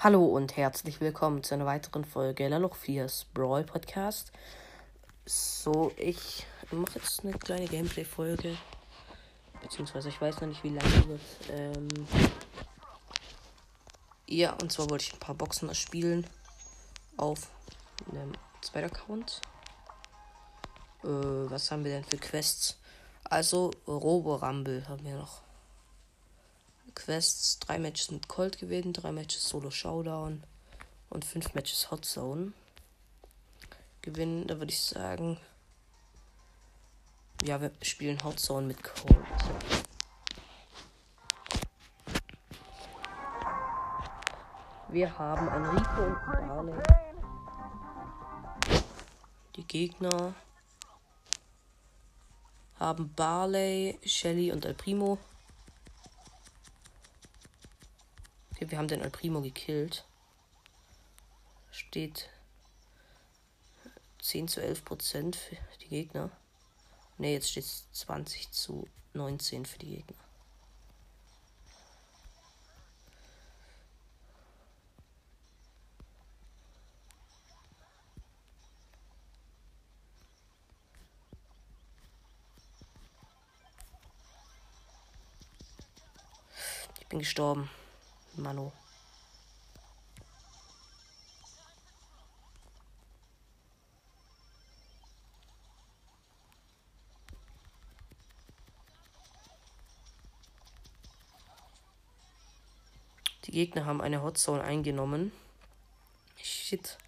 Hallo und herzlich willkommen zu einer weiteren Folge Laloch 4's Brawl Podcast. So, ich mache jetzt eine kleine Gameplay-Folge. Beziehungsweise ich weiß noch nicht, wie lange wird. Ähm ja, und zwar wollte ich ein paar Boxen spielen auf einem zweiten Account. Äh, was haben wir denn für Quests? Also, Robo Rumble haben wir noch. Quests, drei Matches mit Colt gewinnen, drei Matches Solo Showdown und fünf Matches Hot Zone gewinnen. Da würde ich sagen, ja, wir spielen Hot Zone mit Colt. Wir haben ein und Barley. Die Gegner haben Barley, Shelly und El Primo. Okay, wir haben den El Primo gekillt. Steht 10 zu 11 Prozent für die Gegner. Ne, jetzt steht es 20 zu 19 für die Gegner. Ich bin gestorben. Mano. Die Gegner haben eine Hotzone eingenommen. Shit.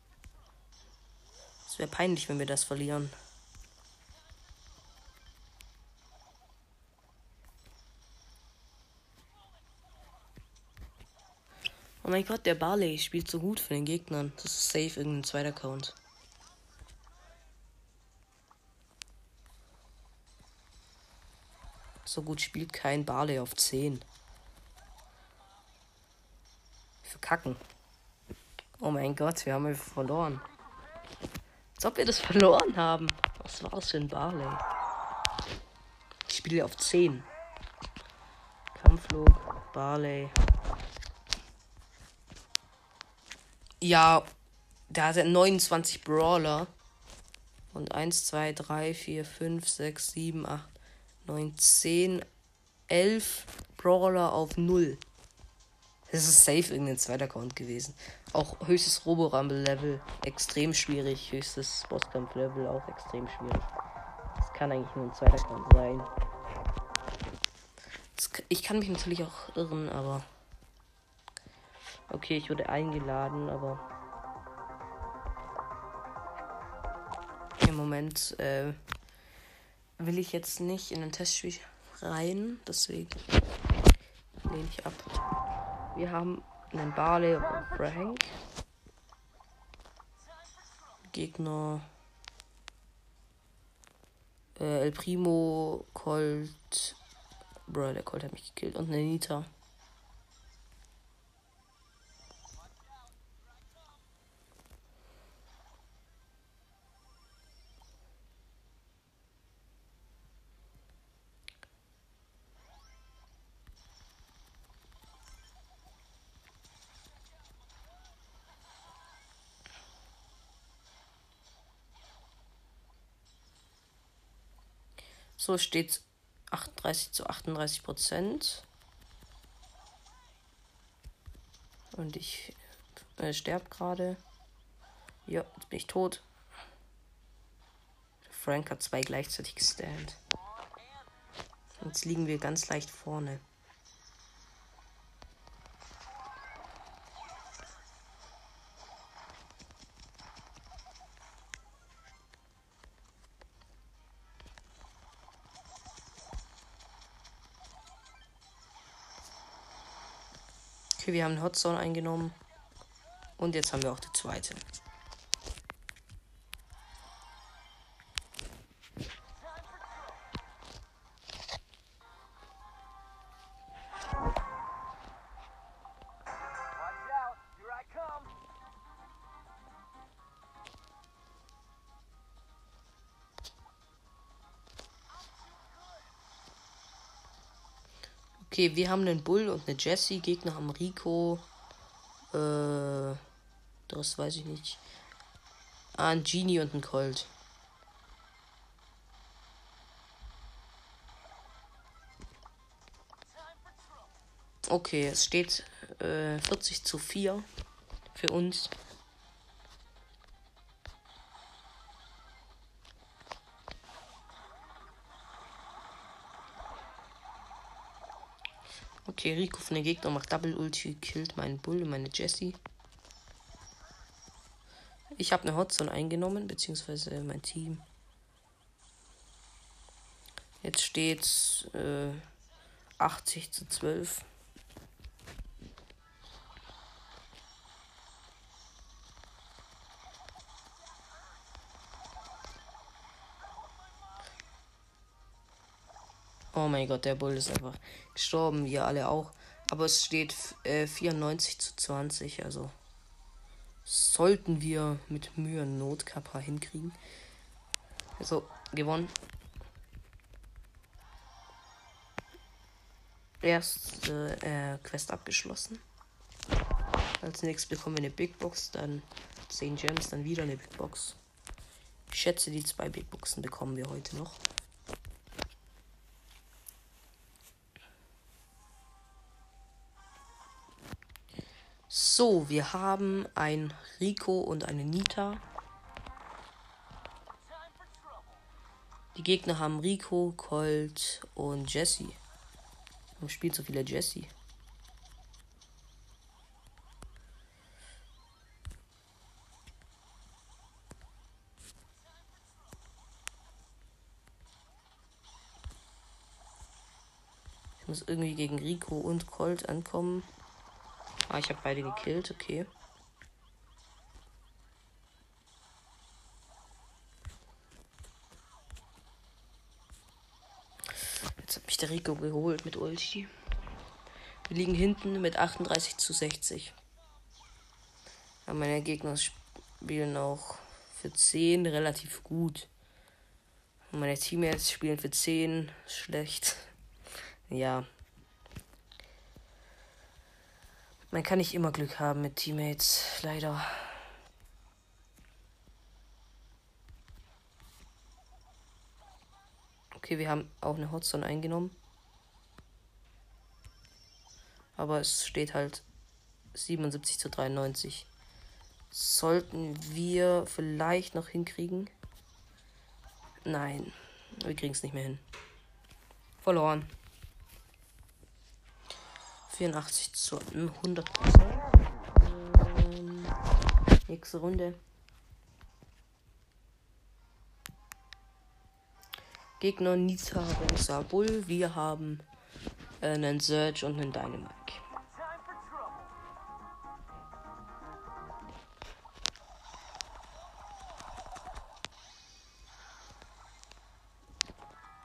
Es wäre peinlich, wenn wir das verlieren. Oh mein Gott, der Barley spielt so gut für den Gegnern. Das ist safe irgendein zweiter Account. So gut spielt kein Barley auf 10. Wir verkacken. Oh mein Gott, wir haben verloren. Als ob wir das verloren haben. Was war das für ein Barley? Ich spiele auf 10. Kampfflug, Barley. Ja, da hat er 29 Brawler. Und 1, 2, 3, 4, 5, 6, 7, 8, 9, 10, 11 Brawler auf 0. Das ist safe irgendein zweiter Account gewesen. Auch höchstes Robo-Rumble-Level extrem schwierig. Höchstes Bosskampf-Level auch extrem schwierig. Das kann eigentlich nur ein zweiter Account sein. Ich kann mich natürlich auch irren, aber. Okay, ich wurde eingeladen, aber. Im Moment äh, will ich jetzt nicht in ein Testspiel rein, deswegen lehne ich ab. Wir haben einen Barley und Frank. Gegner. Äh, El Primo, Colt. Bro, der Colt hat mich gekillt. Und eine So steht 38 zu 38 Prozent. Und ich äh, sterbe gerade. Ja, jetzt bin ich tot. Frank hat zwei gleichzeitig gestand. Jetzt liegen wir ganz leicht vorne. Okay, wir haben Hotzone eingenommen. Und jetzt haben wir auch die zweite. Okay, wir haben einen Bull und eine Jessie. Gegner haben Rico, Äh, das weiß ich nicht. Ah, ein Genie und ein Colt. Okay, es steht äh, 40 zu 4 für uns. Rico von den Gegner macht Double Ulti, killt meinen Bull und meine Jessie. Ich habe eine Hotzone eingenommen, beziehungsweise mein Team. Jetzt steht äh, 80 zu 12. Oh mein Gott, der Bull ist einfach gestorben, wir alle auch. Aber es steht äh, 94 zu 20, also sollten wir mit Mühe Notkappa hinkriegen. Also, gewonnen. Erste äh, Quest abgeschlossen. Als nächstes bekommen wir eine Big Box, dann 10 Gems, dann wieder eine Big Box. Ich schätze, die zwei Big Boxen bekommen wir heute noch. So, wir haben ein Rico und eine Nita. Die Gegner haben Rico, Colt und Jesse. Warum spielt so viele Jesse? Ich muss irgendwie gegen Rico und Colt ankommen. Ah, ich habe beide gekillt, okay. Jetzt hat mich der Rico geholt mit Ulti. Wir liegen hinten mit 38 zu 60. Aber meine Gegner spielen auch für 10 relativ gut. Und meine Teammates spielen für 10 schlecht. Ja, Man kann nicht immer Glück haben mit Teammates, leider. Okay, wir haben auch eine Hotzone eingenommen. Aber es steht halt 77 zu 93. Sollten wir vielleicht noch hinkriegen? Nein, wir kriegen es nicht mehr hin. Verloren. 84 zu 100 Ähm, nächste Runde. Gegner Nita Rosa Bull. Wir haben äh, einen Surge und einen Dynamite.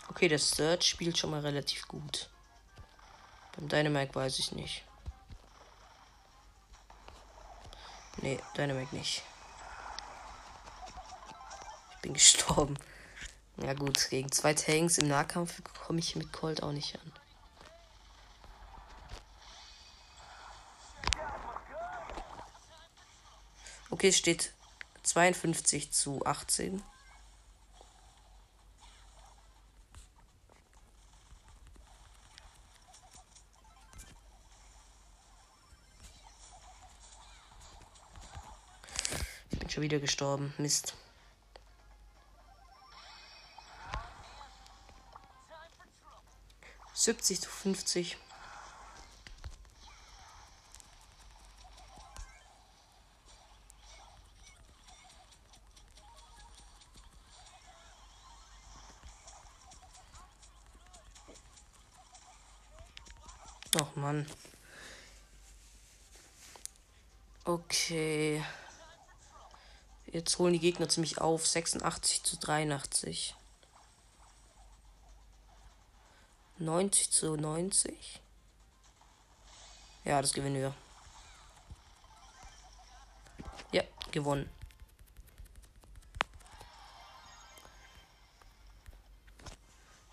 Okay, das Surge spielt schon mal relativ gut. Beim Dynamite weiß ich nicht. Nee, Dynamite nicht. Ich bin gestorben. Ja gut, gegen zwei Tanks im Nahkampf komme ich mit Colt auch nicht an. Okay, steht 52 zu 18. wieder gestorben. Mist. Siebzig zu fünfzig. Ach Mann. Okay. Jetzt holen die Gegner ziemlich auf. 86 zu 83. 90 zu 90. Ja, das gewinnen wir. Ja, gewonnen.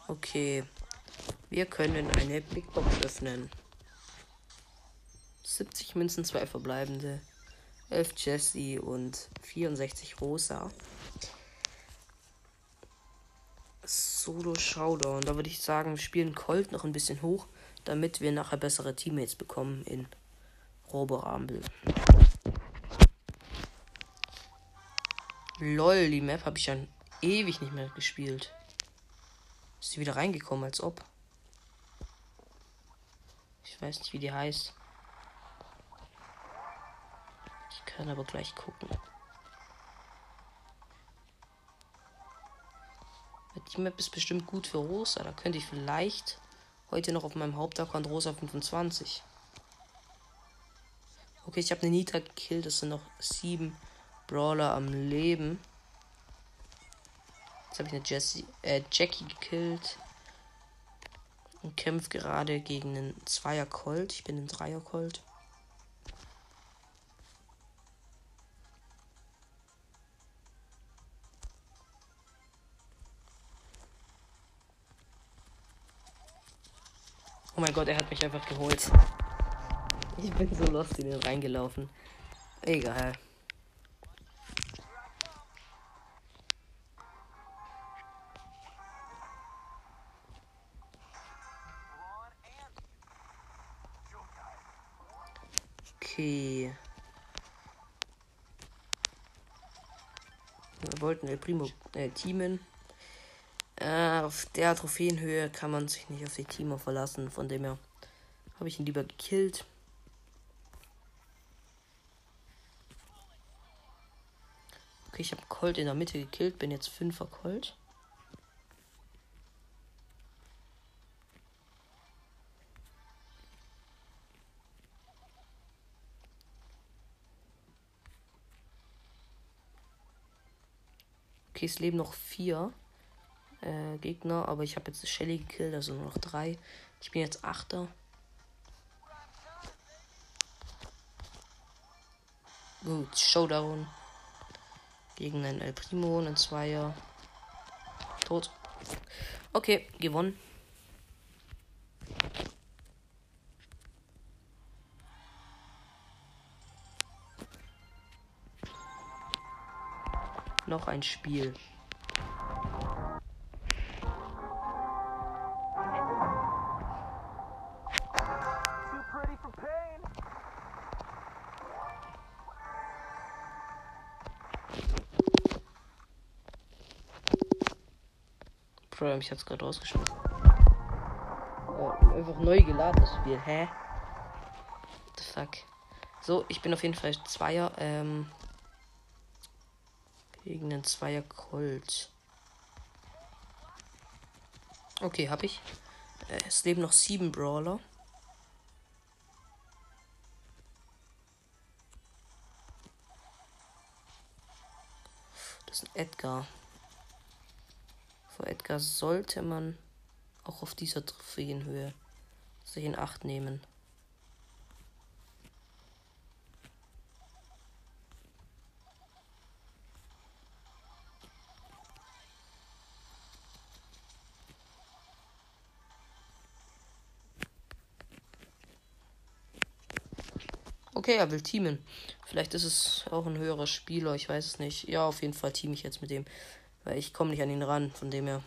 Okay. Wir können eine Big Box öffnen. 70 Münzen, 2 verbleibende. 11 Jesse und 64 Rosa. Solo Showdown. Da würde ich sagen, wir spielen Colt noch ein bisschen hoch, damit wir nachher bessere Teammates bekommen in Roborambel. Lol, die Map habe ich schon ewig nicht mehr gespielt. Ist sie wieder reingekommen, als ob. Ich weiß nicht, wie die heißt. Ich kann aber gleich gucken. Die Map ist bestimmt gut für Rosa. Da könnte ich vielleicht heute noch auf meinem Hauptaccount Rosa 25. Okay, ich habe eine Nita gekillt. Das sind noch sieben Brawler am Leben. Jetzt habe ich eine Jessie, äh, Jackie gekillt. Und kämpfe gerade gegen einen Zweier Colt. Ich bin ein Dreier Colt. Mein Gott, er hat mich einfach geholt. Ich bin so lost in den reingelaufen. Egal. Okay. Wir wollten El Primo äh, teamen. Auf der Trophäenhöhe kann man sich nicht auf die Teamer verlassen. Von dem her habe ich ihn lieber gekillt. Okay, ich habe Colt in der Mitte gekillt. Bin jetzt 5er Colt. Okay, es leben noch vier äh, Gegner, aber ich habe jetzt Shelly gekillt, also nur noch drei. Ich bin jetzt Achter. Gut, Showdown. Gegen einen El Primo, einen Zweier. Tot. Okay, gewonnen. noch ein Spiel. Bro, mich hat's gerade rausgeschmissen. Äh, einfach neu geladen das Spiel. Hä? What the fuck? So, ich bin auf jeden Fall Zweier. Ähm, gegen einen Zweier Colt. Okay, hab ich. Äh, es leben noch sieben Brawler. Das ist ein Edgar. Edgar sollte man auch auf dieser Trophäenhöhe sich in Acht nehmen. Okay, er will teamen. Vielleicht ist es auch ein höherer Spieler, ich weiß es nicht. Ja, auf jeden Fall team ich jetzt mit dem. Weil ich komme nicht an ihn ran, von dem her.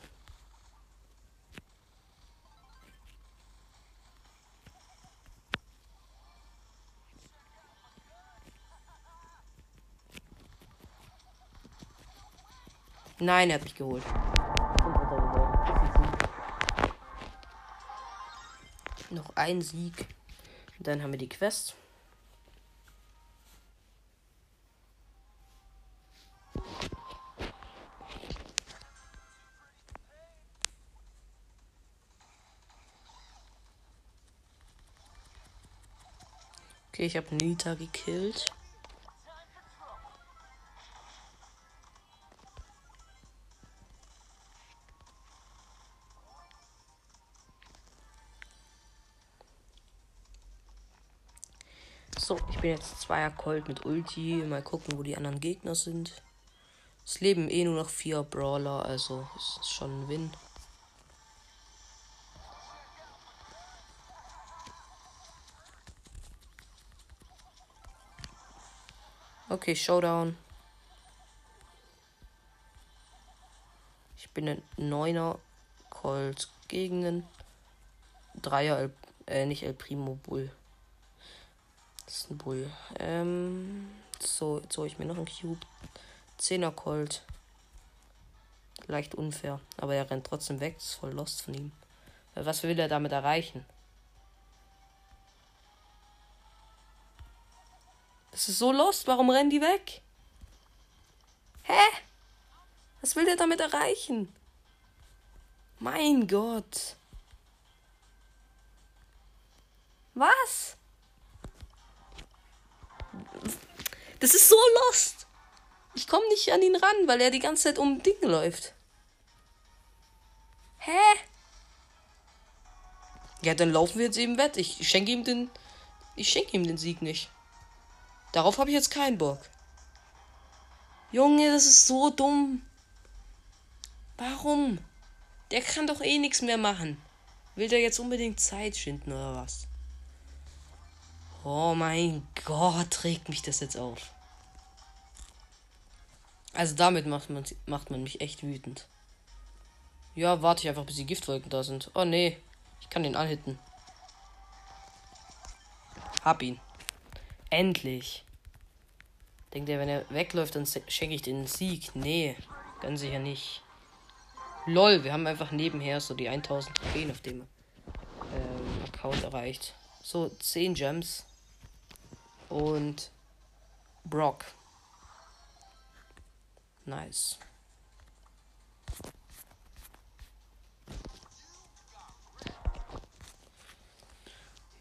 Nein, er hat mich geholt. Noch ein Sieg. Dann haben wir die Quest. Okay, ich habe Nita gekillt. Bin jetzt zweier Colt mit Ulti. Mal gucken, wo die anderen Gegner sind. Es leben eh nur noch vier Brawler, also ist schon ein Win. Okay, Showdown. Ich bin ein Neuner Colt gegen einen Dreier, El äh, nicht El Primo Bull. Das ist ein Bull. Ähm, so, jetzt hole ich mir noch einen Cube. Zehner Colt. Leicht unfair. Aber er rennt trotzdem weg. Das ist voll lost von ihm. Was will er damit erreichen? Das ist so lost. Warum rennen die weg? Hä? Was will der damit erreichen? Mein Gott. Was? Das ist so lost. Ich komme nicht an ihn ran, weil er die ganze Zeit um Dinge läuft. Hä? Ja, dann laufen wir jetzt eben wett. Ich schenke ihm den. Ich schenke ihm den Sieg nicht. Darauf habe ich jetzt keinen Bock. Junge, das ist so dumm. Warum? Der kann doch eh nichts mehr machen. Will der jetzt unbedingt Zeit schinden oder was? Oh mein Gott, regt mich das jetzt auf. Also damit macht man, macht man mich echt wütend. Ja, warte ich einfach, bis die Giftwolken da sind. Oh nee, ich kann den anhitten. Hab ihn. Endlich. Denkt er, wenn er wegläuft, dann schenke ich den Sieg? Nee, ganz sicher nicht. Lol, wir haben einfach nebenher so die 1000 Trophäen auf dem ähm, Account erreicht. So, 10 Gems. Und Brock. Nice.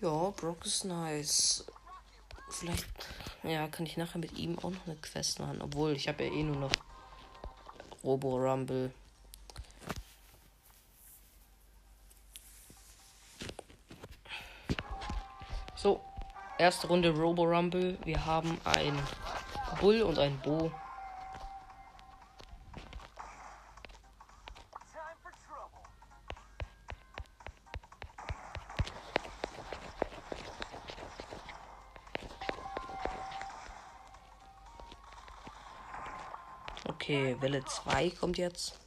Ja, Brock ist nice. Vielleicht, ja, kann ich nachher mit ihm auch noch eine Quest machen. Obwohl, ich habe ja eh nur noch Robo Rumble. So, erste Runde Robo Rumble. Wir haben ein Bull und ein Bo. Okay, Welle 2 kommt jetzt.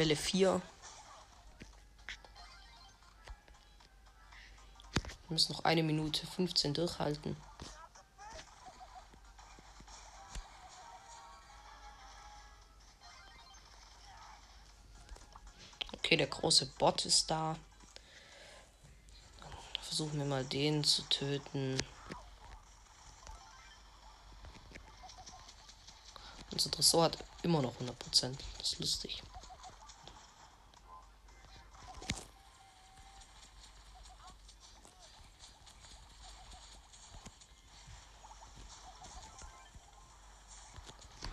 Welle 4. Wir müssen noch eine Minute 15 durchhalten. Okay, der große Bot ist da. Versuchen wir mal den zu töten. Unser Tresor hat immer noch 100%. Das ist lustig.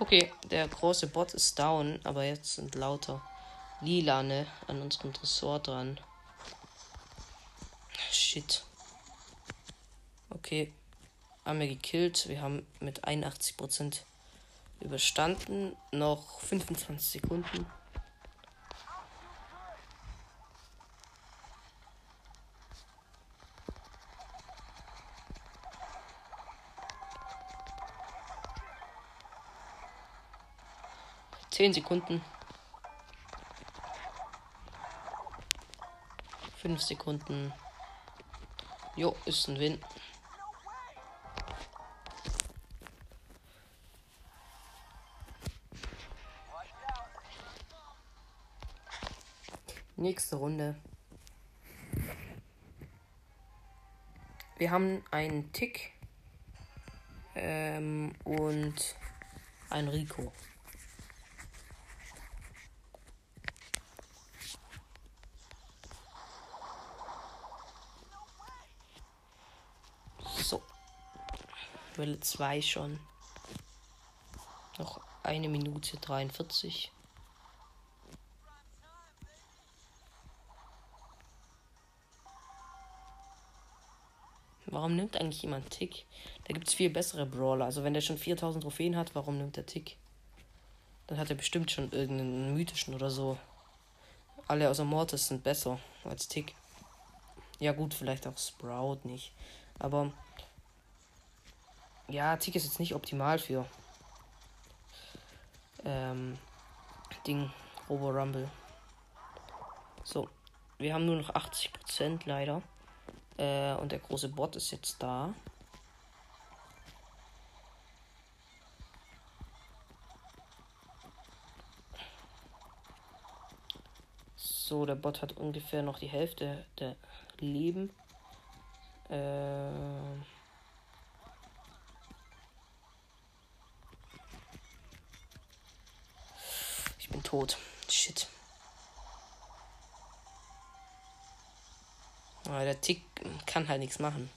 Okay, der große Bot ist down, aber jetzt sind lauter Lilane an unserem Tresor dran. Shit. Okay. Haben wir gekillt. Wir haben mit 81% überstanden. Noch 25 Sekunden. Zehn Sekunden. 5 Sekunden. Jo, ist ein Win. Nächste Runde. Wir haben einen Tick ähm, und ein Rico. Welle 2 schon. Noch eine Minute 43. Warum nimmt eigentlich jemand Tick? Da gibt es viel bessere Brawler. Also wenn der schon 4000 Trophäen hat, warum nimmt der Tick? Dann hat er bestimmt schon irgendeinen mythischen oder so. Alle außer Mortis sind besser als Tick. Ja gut, vielleicht auch Sprout nicht. Aber ja, Tick ist jetzt nicht optimal für ähm, Ding Robo Rumble. So, wir haben nur noch 80% leider. Äh, und der große Bot ist jetzt da. So, der Bot hat ungefähr noch die Hälfte der Leben. Äh ich bin tot. Shit. Aber der Tick kann halt nichts machen.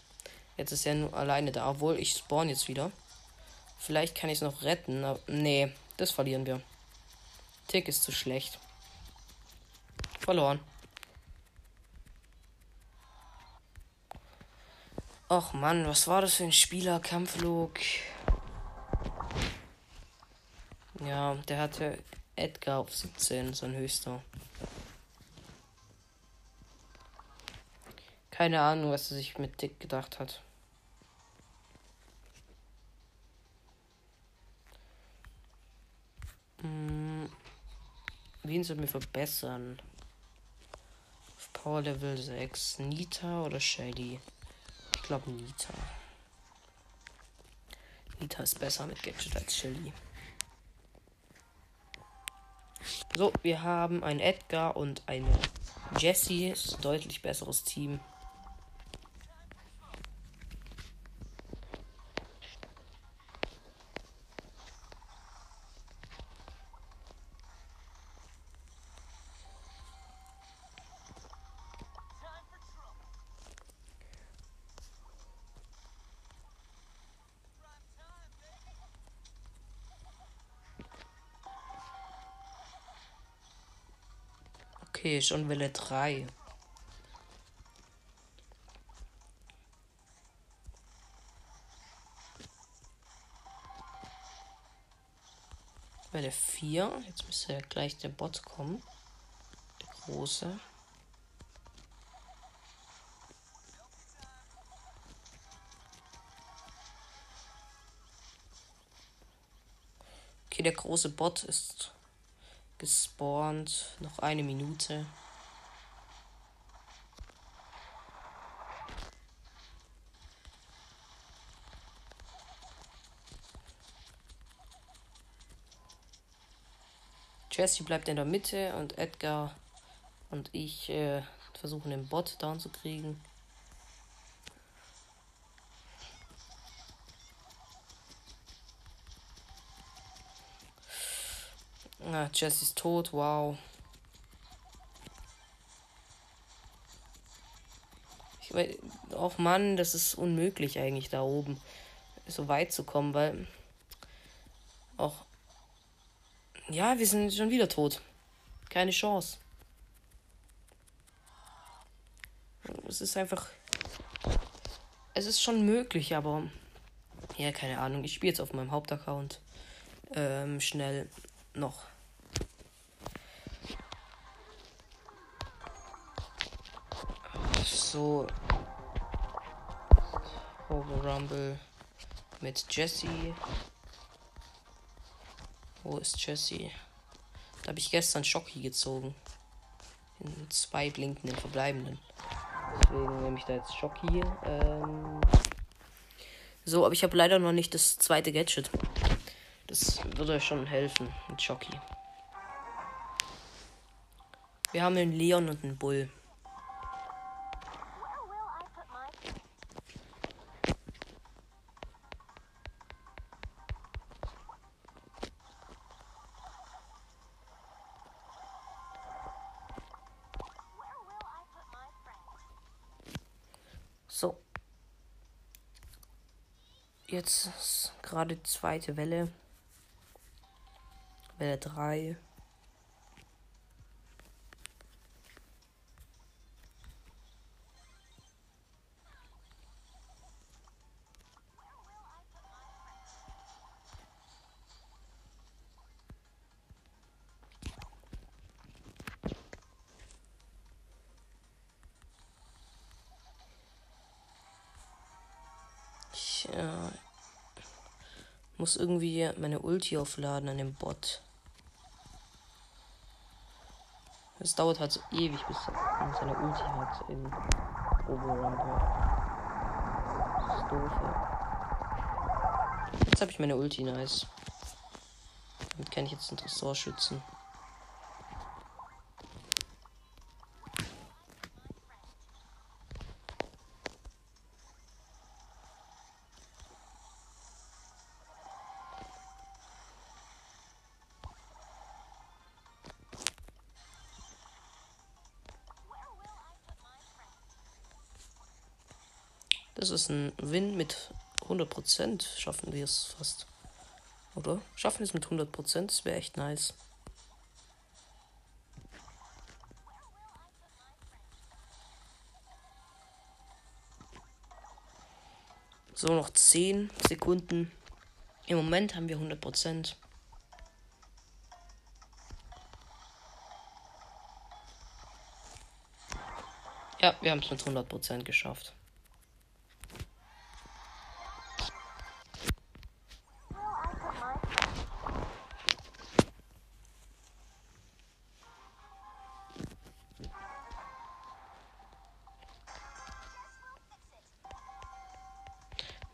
Jetzt ist er nur alleine da, obwohl ich spawn jetzt wieder. Vielleicht kann ich es noch retten, aber nee, das verlieren wir. Tick ist zu schlecht. Verloren. Och Mann, was war das für ein Spieler? Kampflog. Ja, der hatte Edgar auf 17, sein höchster. Keine Ahnung, was er sich mit Dick gedacht hat. Hm. Wen sollen wir verbessern? Auf Power Level 6. Nita oder Shelly? Ich glaube Nita. Nita ist besser mit Gadget als Shelly. So, wir haben ein Edgar und eine Jessie. Ist ein deutlich besseres Team. Okay, schon Welle 3. Welle 4. Jetzt müsste ja gleich der Bot kommen. Der große. Okay, der große Bot ist gespawnt. Noch eine Minute. Jesse bleibt in der Mitte und Edgar und ich äh, versuchen den Bot down zu kriegen. Jesse ist tot, wow. Ich mein, auch Mann, das ist unmöglich eigentlich da oben so weit zu kommen, weil auch ja, wir sind schon wieder tot. Keine Chance. Es ist einfach es ist schon möglich, aber ja, keine Ahnung. Ich spiele jetzt auf meinem Hauptaccount ähm, schnell noch so Robo Rumble mit Jesse. Wo ist Jesse? Da habe ich gestern Schocki gezogen. In zwei blinkenden verbleibenden. Deswegen nehme ich da jetzt Schocki. Ähm so, aber ich habe leider noch nicht das zweite Gadget. Das würde schon helfen mit Schocki. Wir haben einen Leon und einen Bull. Jetzt gerade zweite Welle. Welle 3. muss irgendwie meine Ulti aufladen an dem Bot. Es dauert halt so ewig, bis man seine Ulti hat in Oberrumble. Das ist doof, ja. Jetzt habe ich meine Ulti, nice. Damit kann ich jetzt einen Tresor schützen. Ist ein Win mit 100%. Schaffen wir es fast. Oder? Schaffen wir es mit 100%? Das wäre echt nice. So, noch 10 Sekunden. Im Moment haben wir 100%. Ja, wir haben es mit 100% geschafft.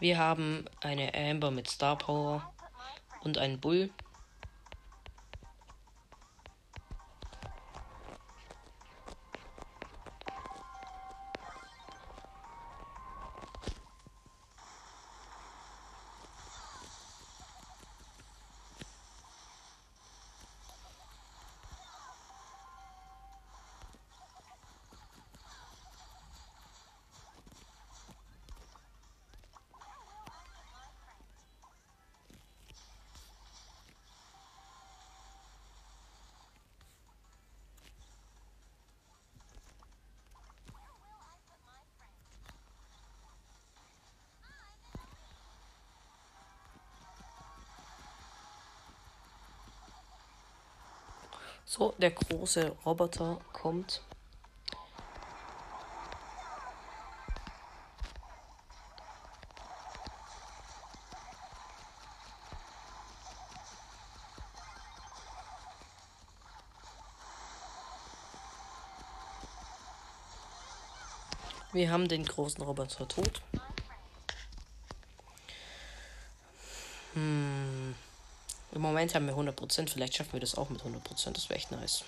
Wir haben eine Amber mit Star Power und einen Bull. So, der große Roboter kommt. Wir haben den großen Roboter tot. Hm. Moment haben wir 100%. Vielleicht schaffen wir das auch mit 100%. Das wäre echt nice.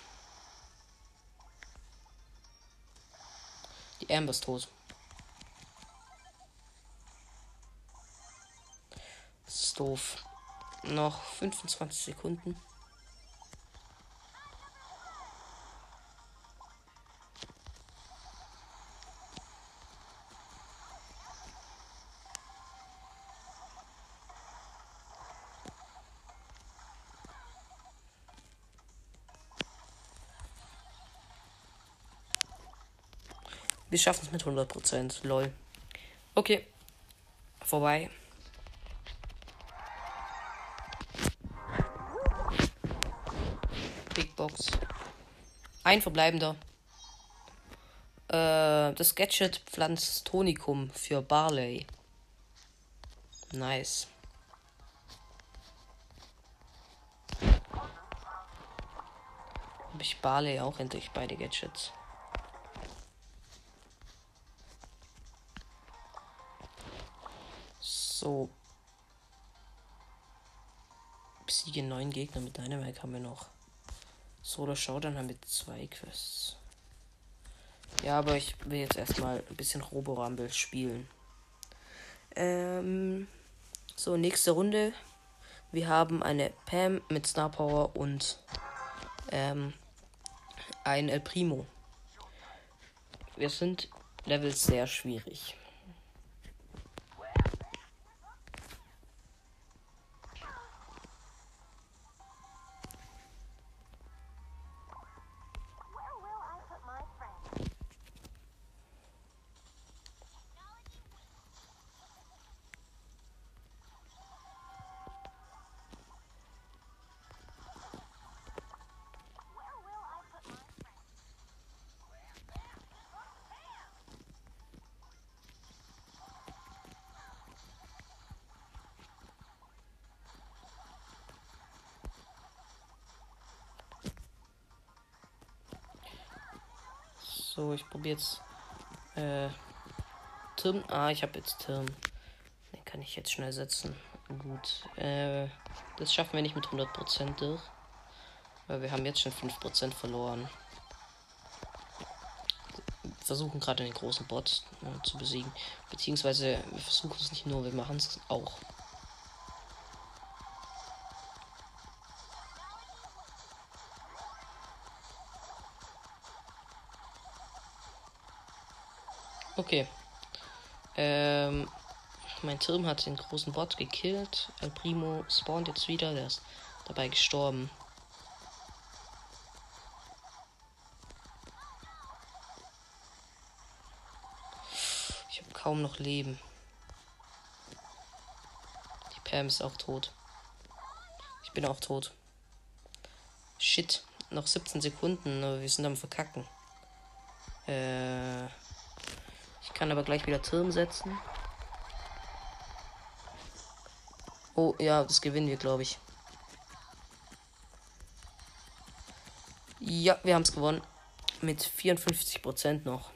Die Amber ist tot. Das ist doof. Noch 25 Sekunden. Wir schaffen es mit 100%. Lol. Okay. Vorbei. Big Box. Ein verbleibender. Äh, das Gadget pflanzt Tonikum für Barley. Nice. Habe ich Barley auch endlich beide Gadgets. So. Besiege neun Gegner mit Dynamite haben wir noch. Solo Showdown haben wir zwei Quests. Ja, aber ich will jetzt erstmal ein bisschen Robo Rumble spielen. Ähm, so, nächste Runde. Wir haben eine Pam mit Star Power und ähm, ein El Primo. Wir sind Level sehr schwierig. Probiere jetzt. Äh, Turm. Ah, ich habe jetzt Turm. Den kann ich jetzt schnell setzen. Gut. Äh, das schaffen wir nicht mit 100% durch. Weil wir haben jetzt schon 5% verloren. Wir versuchen gerade den großen Bot äh, zu besiegen. Beziehungsweise wir versuchen es nicht nur, wir machen es auch. Okay. Ähm, mein Turm hat den großen Bot gekillt. El Primo spawnt jetzt wieder. Der ist dabei gestorben. Ich habe kaum noch Leben. Die Pam ist auch tot. Ich bin auch tot. Shit. Noch 17 Sekunden, aber wir sind am Verkacken. Äh. Kann aber gleich wieder Turm setzen. Oh, ja, das gewinnen wir, glaube ich. Ja, wir haben es gewonnen. Mit 54% noch.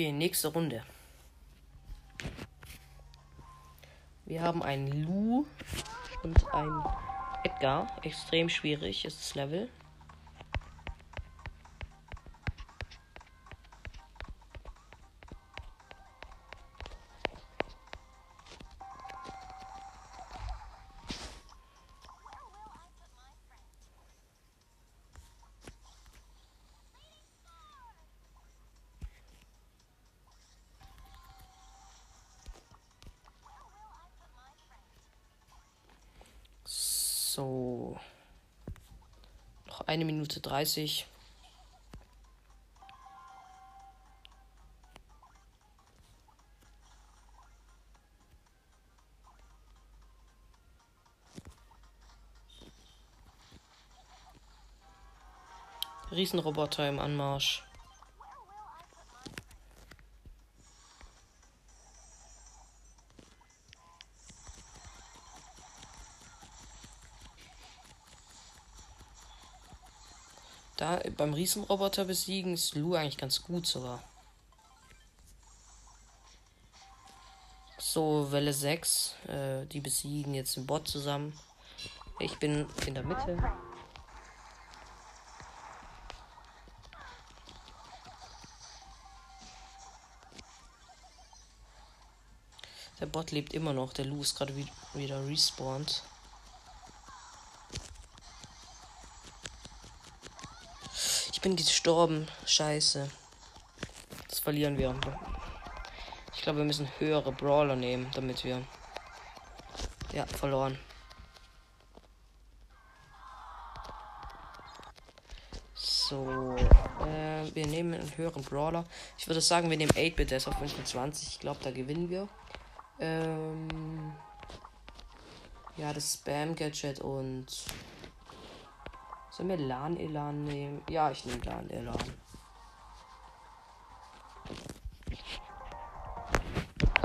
Okay, nächste Runde. Wir haben einen Lu und ein Edgar. Extrem schwierig ist das Level. Minute 30. Riesenroboter im Anmarsch. Beim Riesenroboter besiegen ist Lu eigentlich ganz gut sogar. So, Welle 6. Äh, die besiegen jetzt den Bot zusammen. Ich bin in der Mitte. Der Bot lebt immer noch. Der Lu ist gerade wieder respawned. Ich bin gestorben. Scheiße. Das verlieren wir. Ich glaube, wir müssen höhere Brawler nehmen, damit wir. Ja, verloren. So. Äh, wir nehmen einen höheren Brawler. Ich würde sagen, wir nehmen 8-Bit, der ist auf 25. Ich glaube, da gewinnen wir. Ähm. Ja, das Spam-Gadget und Sollen wir LAN-Elan nehmen? Ja, ich nehme LAN-Elan.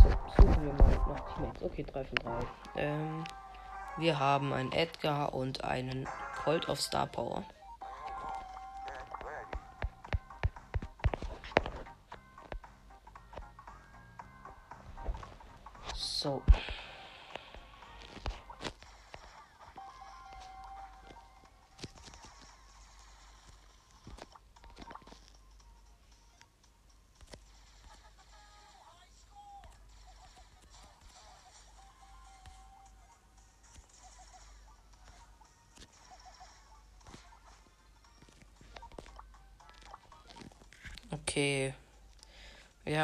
So, suchen wir mal nach Teammates. Okay, 3 von 3. Ähm, wir haben einen Edgar und einen Colt of Star Power. So.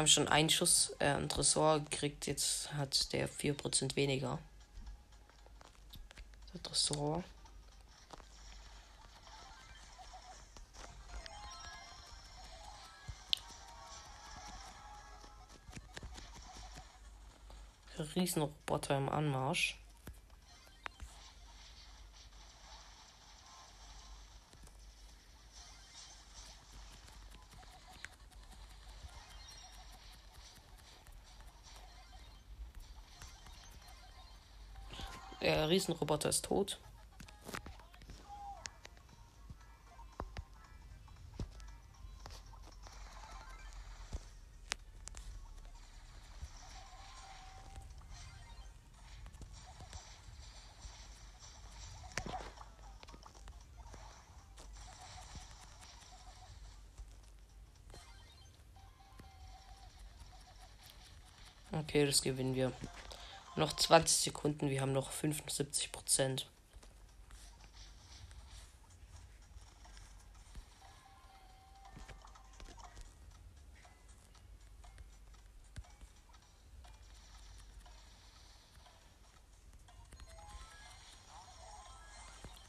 Haben schon einen Schuss äh, einen Tresor gekriegt. Jetzt hat der 4% weniger. Der Tresor. Riesenroboter im Anmarsch. Riesenroboter ist tot. Okay, das gewinnen wir. Noch 20 Sekunden, wir haben noch 75 Prozent.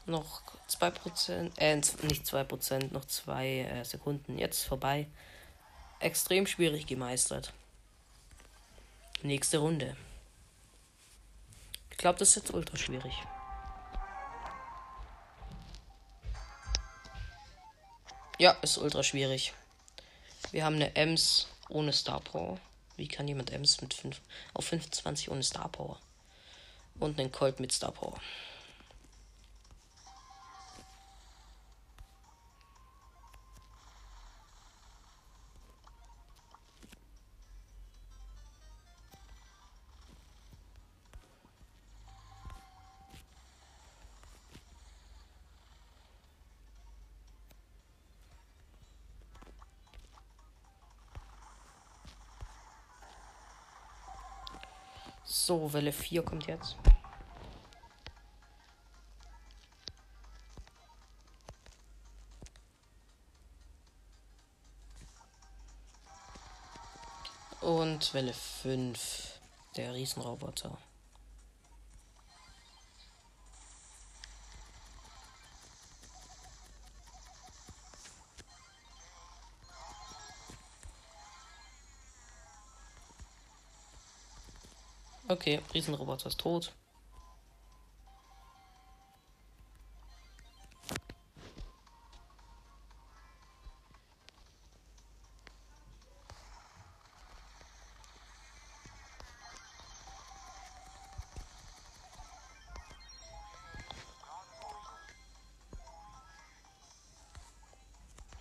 Noch 2%, äh, nicht 2%, noch 2 äh, Sekunden. Jetzt vorbei. Extrem schwierig gemeistert. Nächste Runde. Ich glaube, das ist jetzt ultra schwierig. Ja, ist ultra schwierig. Wir haben eine Ems ohne Star Power. Wie kann jemand Ems mit 5 auf 25 ohne Star Power? Und einen Colt mit Star Power. Welle 4 kommt jetzt. Und Welle 5, der Riesenroboter. Okay, Riesenroboter ist tot.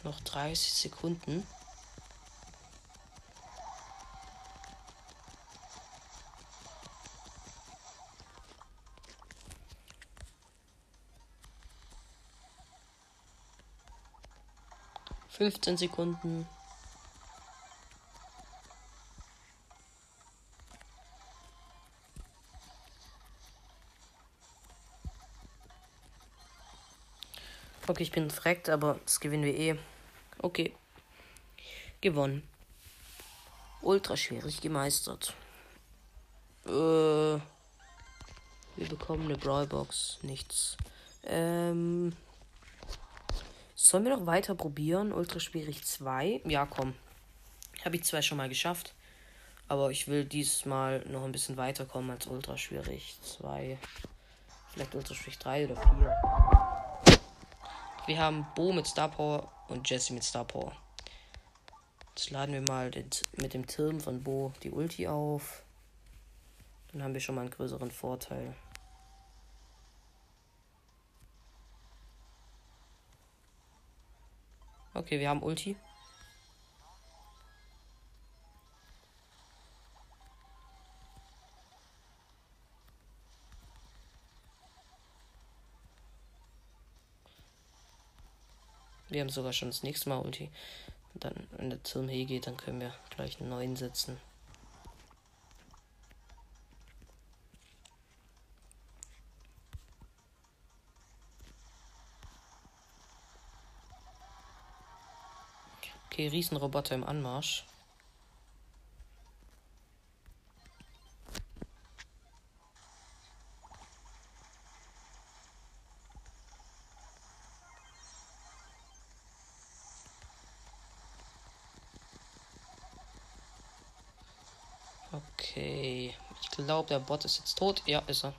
Noch 30 Sekunden. 15 Sekunden. Okay, ich bin verreckt, aber das gewinnen wir eh. Okay. Gewonnen. Ultra schwierig gemeistert. Äh, wir bekommen eine Brawlbox. Nichts. Ähm. Sollen wir noch weiter probieren? Ultra schwierig 2. Ja, komm. Habe ich zwei schon mal geschafft. Aber ich will diesmal noch ein bisschen weiterkommen als Ultra schwierig 2. Vielleicht Ultra schwierig 3 oder 4. Wir haben Bo mit Star Power und Jesse mit Star Power. Jetzt laden wir mal den, mit dem Turm von Bo die Ulti auf. Dann haben wir schon mal einen größeren Vorteil. Okay, wir haben Ulti. Wir haben sogar schon das nächste Mal Ulti. Dann, wenn der Turm hier geht, dann können wir gleich einen neuen setzen. Okay, Riesenroboter im Anmarsch. Okay, ich glaube, der Bot ist jetzt tot. Ja, ist er.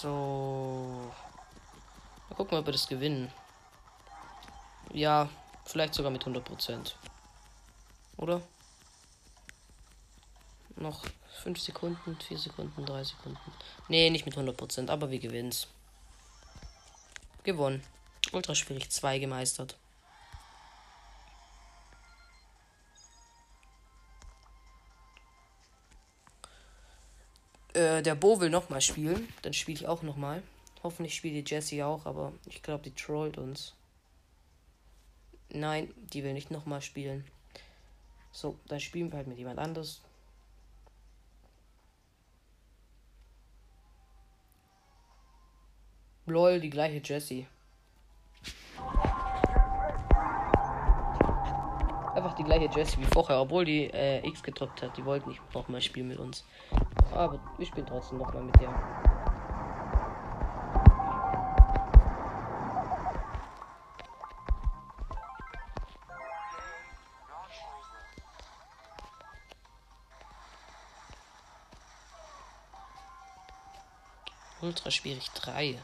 So. Mal gucken, ob wir das gewinnen. Ja, vielleicht sogar mit 100%. Oder? Noch 5 Sekunden, 4 Sekunden, 3 Sekunden. Nee, nicht mit 100%, aber wir gewinnt's. Gewonnen. Ultra schwierig 2 gemeistert. Äh, der Bo will nochmal spielen. Dann spiele ich auch nochmal. Hoffentlich spielt die Jessie auch, aber ich glaube, die trollt uns. Nein, die will nicht nochmal spielen. So, dann spielen wir halt mit jemand anders. Lol, die gleiche Jessie. Einfach die gleiche Jessie wie vorher, obwohl die äh, X gedrückt hat. Die wollte nicht nochmal spielen mit uns. Aber wir spielen trotzdem nochmal mit der. Ultra schwierig 3.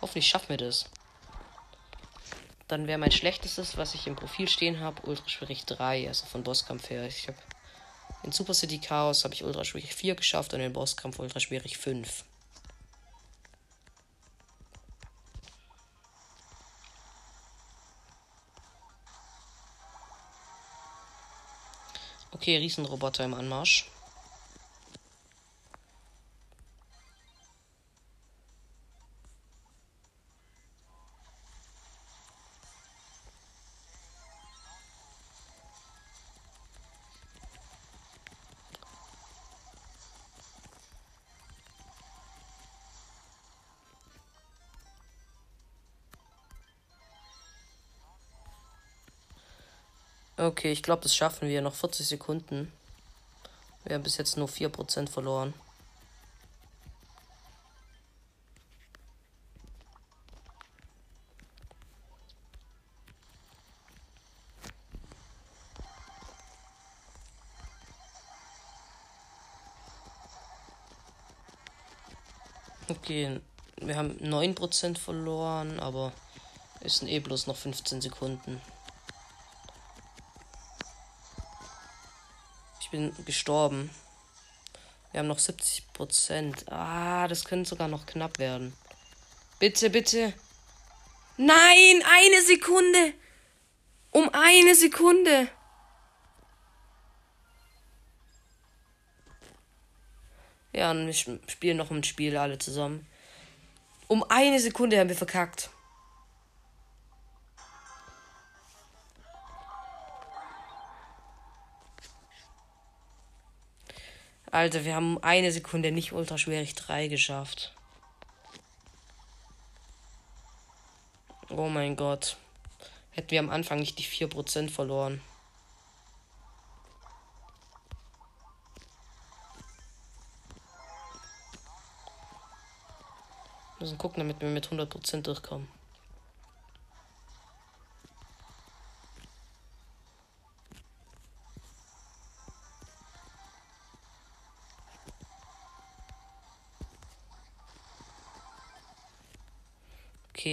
Hoffentlich schaffen wir das. Dann wäre mein schlechtestes, was ich im Profil stehen habe, Ultra schwierig 3, also von Bosskampf her. Ich habe in Super City Chaos habe ich Ultra schwierig 4 geschafft und in Bosskampf Ultra schwierig 5. Okay, Riesenroboter im Anmarsch. Okay, ich glaube, das schaffen wir. Noch 40 Sekunden. Wir haben bis jetzt nur 4% verloren. Okay, wir haben 9% verloren, aber es sind eh bloß noch 15 Sekunden. Bin gestorben. Wir haben noch 70 Prozent. Ah, das könnte sogar noch knapp werden. Bitte, bitte. Nein, eine Sekunde. Um eine Sekunde. Ja, und wir spielen noch ein Spiel alle zusammen. Um eine Sekunde haben wir verkackt. Alter, wir haben eine Sekunde nicht ultraschwierig 3 geschafft. Oh mein Gott. Hätten wir am Anfang nicht die 4% verloren. Müssen gucken, damit wir mit 100% durchkommen.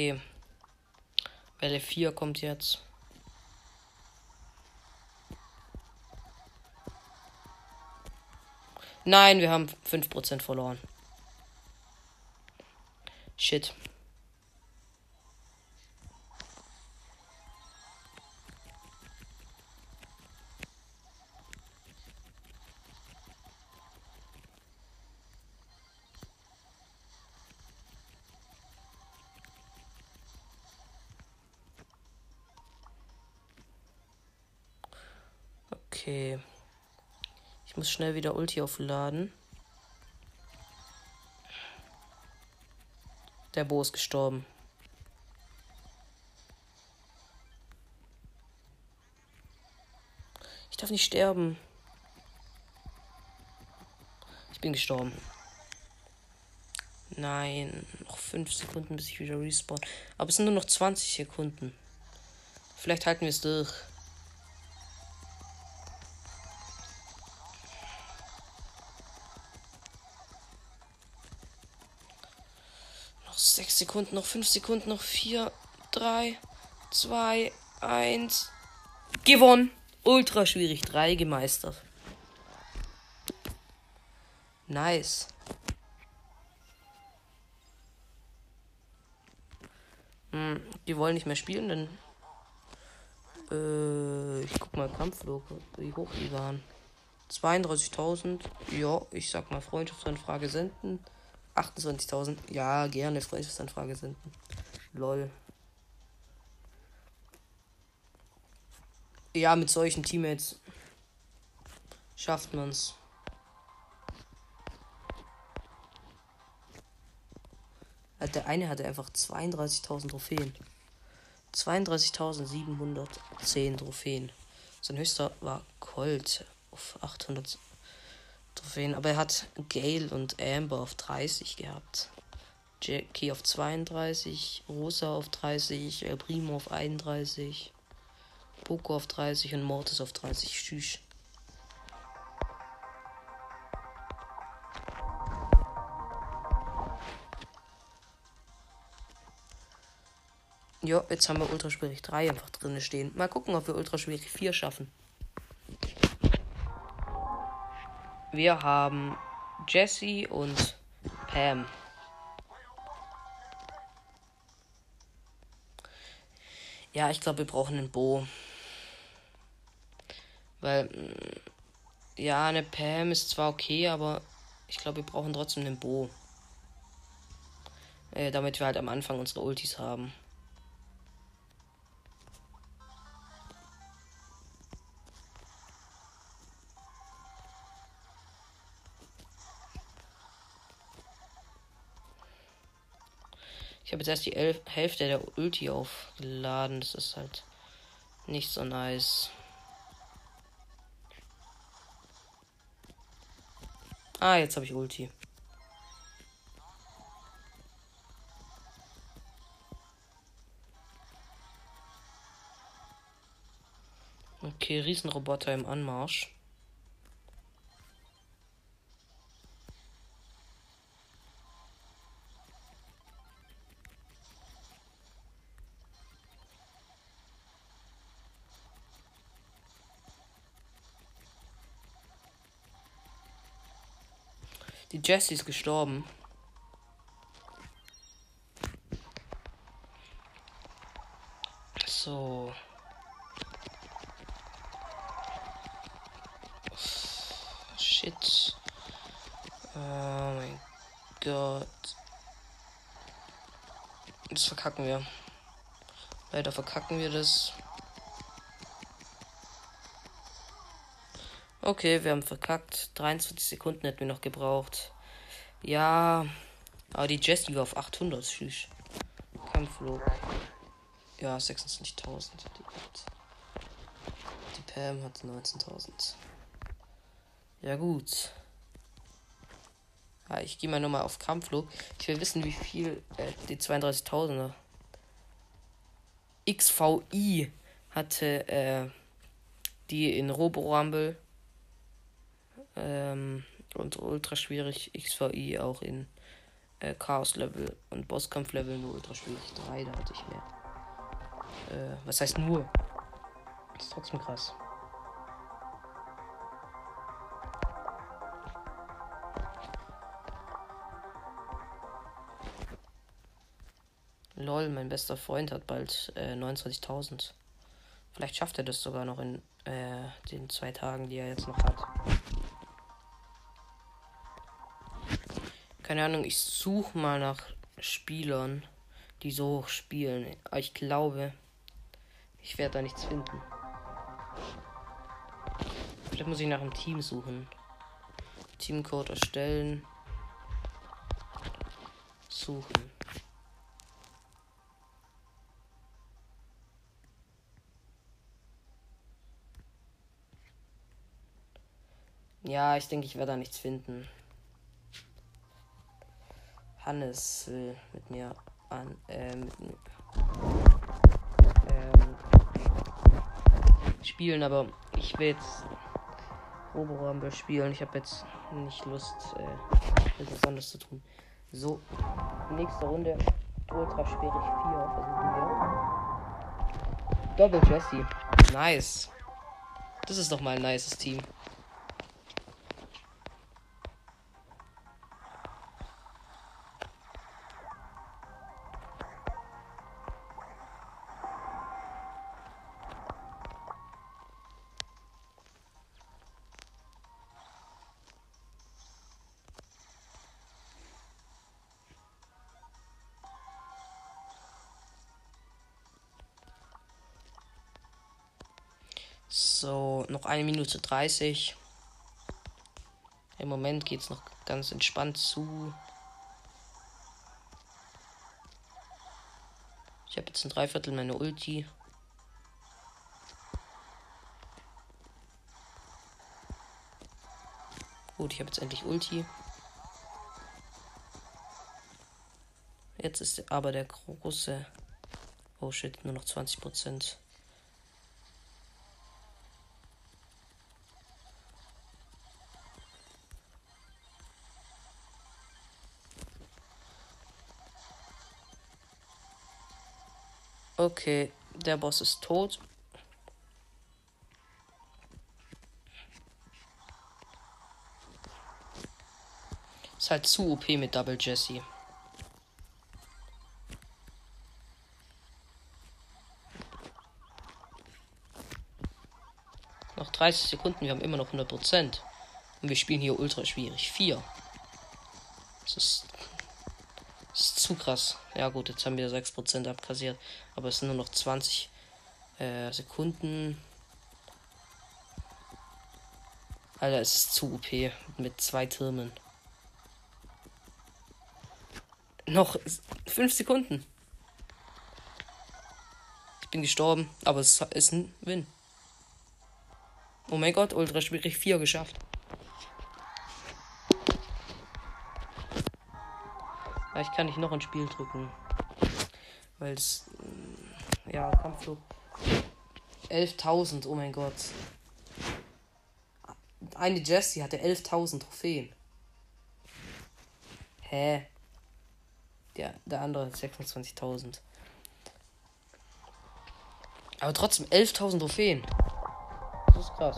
Okay. Welle 4 kommt jetzt. Nein, wir haben 5% verloren. Shit. Muss schnell wieder Ulti aufladen. Der Bo ist gestorben. Ich darf nicht sterben. Ich bin gestorben. Nein, noch 5 Sekunden, bis ich wieder respawn. Aber es sind nur noch 20 Sekunden. Vielleicht halten wir es durch. Sekunden noch, fünf Sekunden noch, vier, drei, zwei, eins. Gewonnen. Ultra schwierig. Drei gemeistert. Nice. Hm, die wollen nicht mehr spielen, denn. Äh, ich guck mal Kampfflug, wie hoch die waren. 32.000. Ja, ich sag mal Freundschaftsanfrage senden. 28.000. Ja, gerne Freundschaftsanfrage senden. Lol. Ja, mit solchen Teammates schafft man's. Der eine hatte einfach 32.000 Trophäen. 32.710 Trophäen. Sein höchster war Colt auf 800 Trophäen. Aber er hat Gale und Amber auf 30 gehabt. Jackie auf 32, Rosa auf 30, El Primo auf 31, Poco auf 30 und Mortis auf 30. Tschüss. Ja, jetzt haben wir Ultra schwierig 3 einfach drin stehen. Mal gucken, ob wir Ultra schwierig 4 schaffen. Wir haben Jesse und Pam. Ja, ich glaube, wir brauchen einen Bo. Weil, mm, ja, eine Pam ist zwar okay, aber ich glaube, wir brauchen trotzdem einen Bo. Äh, damit wir halt am Anfang unsere Ultis haben. Ich habe jetzt erst die Elf Hälfte der Ulti aufgeladen. Das ist halt nicht so nice. Ah, jetzt habe ich Ulti. Okay, Riesenroboter im Anmarsch. Die Jessie ist gestorben. So. Shit. Oh mein Gott. Das verkacken wir. Leider verkacken wir das. Okay, wir haben verkackt. 23 Sekunden hätten wir noch gebraucht. Ja, aber die Jessie war auf 800. Tschüss. Kampfflug. Ja, 26.000 die Pam hat 19.000. Ja, gut. Ja, ich gehe mal nochmal auf Kampfflug. Ich will wissen, wie viel äh, die 32.000er. XVI hatte äh, die in Robo Rumble ähm, und ultra schwierig XVI auch in äh, Chaos Level und Bosskampf Level nur ultra schwierig 3, da hatte ich mehr. Äh, was heißt nur? Das ist trotzdem krass. Lol, mein bester Freund hat bald äh, 29.000. Vielleicht schafft er das sogar noch in äh, den zwei Tagen, die er jetzt noch hat. Keine Ahnung, ich suche mal nach Spielern, die so hoch spielen. Aber ich glaube, ich werde da nichts finden. Vielleicht muss ich nach einem Team suchen. Teamcode erstellen. Suchen. Ja, ich denke, ich werde da nichts finden. Hannes will mit mir an, äh, mit mir, ähm, spielen, aber ich will jetzt Robo Rumble spielen. Ich habe jetzt nicht Lust, äh, etwas anderes zu tun. So, nächste Runde. Ultra schwierig 4 versuchen wir. Double Jesse. Nice. Das ist doch mal ein nices Team. Eine Minute 30. Im Moment geht es noch ganz entspannt zu. Ich habe jetzt ein Dreiviertel meine Ulti. Gut, ich habe jetzt endlich Ulti. Jetzt ist aber der große. Oh shit, nur noch 20 Prozent. Okay, der Boss ist tot. Ist halt zu OP mit Double Jesse. Noch 30 Sekunden, wir haben immer noch 100%. Und wir spielen hier ultra schwierig. 4. Das ist zu krass. Ja gut, jetzt haben wir 6% abkassiert. Aber es sind nur noch 20 äh, Sekunden. Alter, es ist zu OP mit zwei Türmen. Noch 5 Sekunden. Ich bin gestorben, aber es ist ein Win. Oh mein Gott, ultra schwierig 4 geschafft. Vielleicht kann ich noch ein Spiel drücken. Weil es. Mm, ja, Kampfflug. 11.000, oh mein Gott. Eine Jessie hatte 11.000 Trophäen. Hä? Der, der andere hat 26.000. Aber trotzdem 11.000 Trophäen. Das ist krass.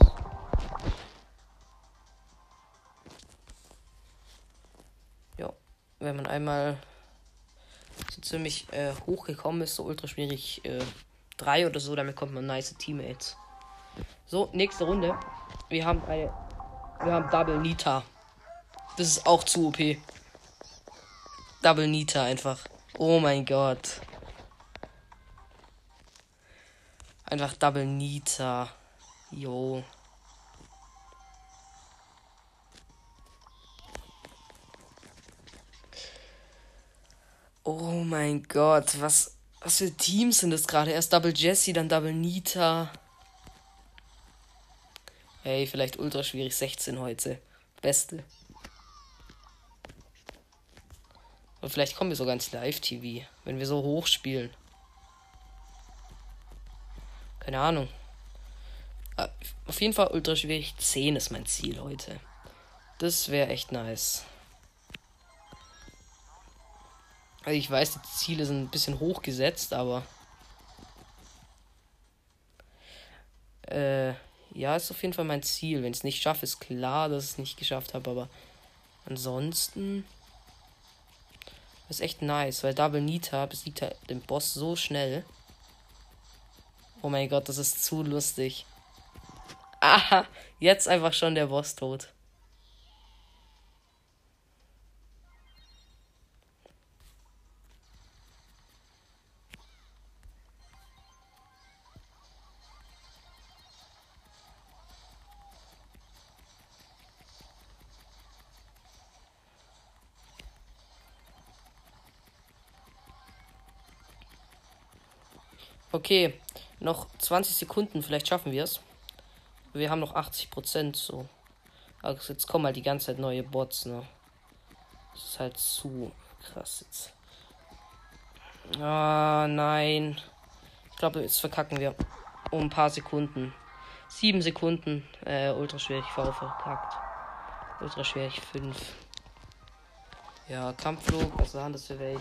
Wenn man einmal so ziemlich äh, hochgekommen ist, so ultra schwierig äh, 3 oder so, damit kommt man nice Teammates. So, nächste Runde. Wir haben eine. Wir haben Double Nita. Das ist auch zu OP. Double Nita einfach. Oh mein Gott. Einfach Double Nita. Yo. Oh mein Gott, was, was für Teams sind das gerade? Erst Double Jesse, dann Double Nita. Hey, vielleicht ultra schwierig 16 heute. Beste. Und vielleicht kommen wir sogar ins Live-TV, wenn wir so hoch spielen. Keine Ahnung. Ah, auf jeden Fall ultra schwierig 10 ist mein Ziel heute. Das wäre echt nice. Ich weiß, die Ziele sind ein bisschen hochgesetzt, aber. Äh, ja, ist auf jeden Fall mein Ziel. Wenn ich es nicht schaffe, ist klar, dass ich es nicht geschafft habe, aber ansonsten. Ist echt nice, weil Double Nita besiegt halt den Boss so schnell. Oh mein Gott, das ist zu lustig. Aha, jetzt einfach schon der Boss tot. Okay, noch 20 Sekunden, vielleicht schaffen wir es. Wir haben noch 80 Prozent so. Also jetzt kommen halt die ganze Zeit neue Bots, ne? Das ist halt zu krass jetzt. Ah, nein. Ich glaube, jetzt verkacken wir um ein paar Sekunden. Sieben Sekunden. Äh, ultra schwierig V verkackt. Ultra schwierig 5. Ja, Kampfflug, was waren das für welche?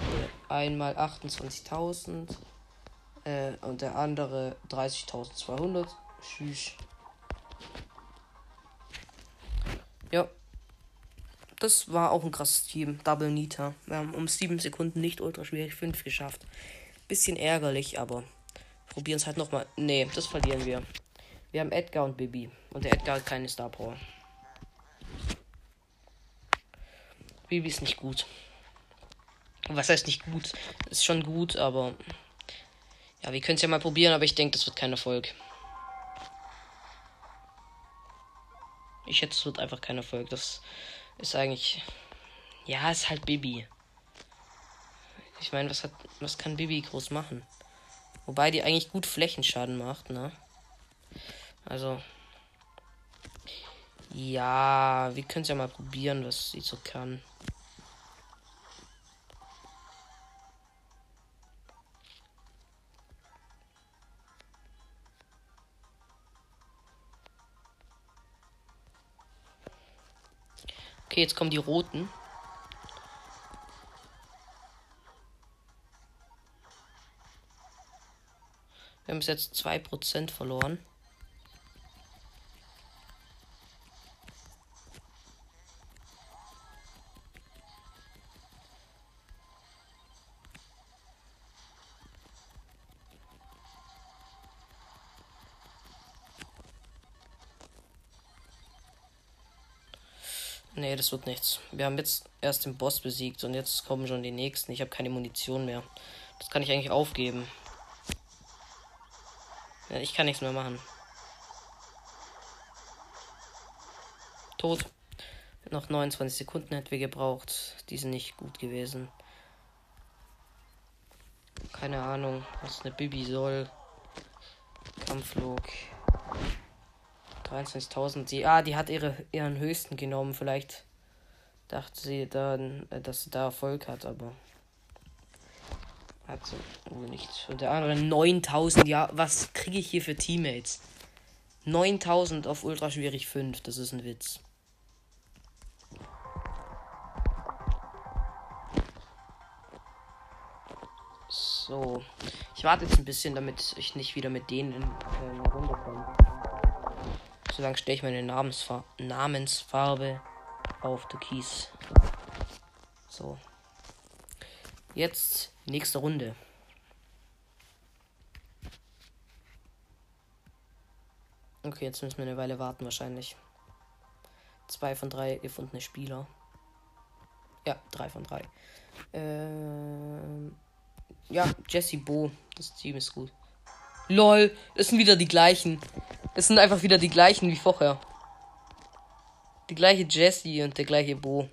Einmal 28.000 äh, und der andere 30.200. Tschüss. Ja. Das war auch ein krasses Team. Double Nita. Wir haben um 7 Sekunden nicht ultra schwierig 5 geschafft. Bisschen ärgerlich, aber probieren es halt nochmal. Nee, das verlieren wir. Wir haben Edgar und Bibi. Und der Edgar hat keine Star Power. Bibi ist nicht gut. Was heißt nicht gut? Ist schon gut, aber. Ja, wir können es ja mal probieren, aber ich denke, das wird kein Erfolg. Ich schätze, es wird einfach kein Erfolg. Das ist eigentlich. Ja, ist halt Bibi. Ich meine, was hat. Was kann Bibi groß machen? Wobei die eigentlich gut Flächenschaden macht, ne? Also. Ja, wir können es ja mal probieren, was sie so kann. Okay, jetzt kommen die roten. Wir haben bis jetzt 2% verloren. Das wird nichts. Wir haben jetzt erst den Boss besiegt und jetzt kommen schon die nächsten. Ich habe keine Munition mehr. Das kann ich eigentlich aufgeben. Ja, ich kann nichts mehr machen. Tot. Noch 29 Sekunden hätten wir gebraucht. Die sind nicht gut gewesen. Keine Ahnung, was eine Bibi soll. Kampfflug. 23.000. Die, ah, die hat ihre, ihren höchsten genommen. Vielleicht dachte sie dann, äh, dass sie da Erfolg hat, aber hat sie wohl nicht. Und der andere 9000. Ja, was kriege ich hier für Teammates? 9000 auf ultra schwierig 5. Das ist ein Witz. So. Ich warte jetzt ein bisschen, damit ich nicht wieder mit denen in äh, Runde komme. Solange stelle ich meine Namensfar Namensfarbe auf Türkis. So. Jetzt nächste Runde. Okay, jetzt müssen wir eine Weile warten wahrscheinlich. Zwei von drei gefundene Spieler. Ja, drei von drei. Ähm, ja, Jesse Bo. Das Team ist gut. Lol, das sind wieder die gleichen. Es sind einfach wieder die gleichen wie vorher. Die gleiche Jessie und der gleiche Bo.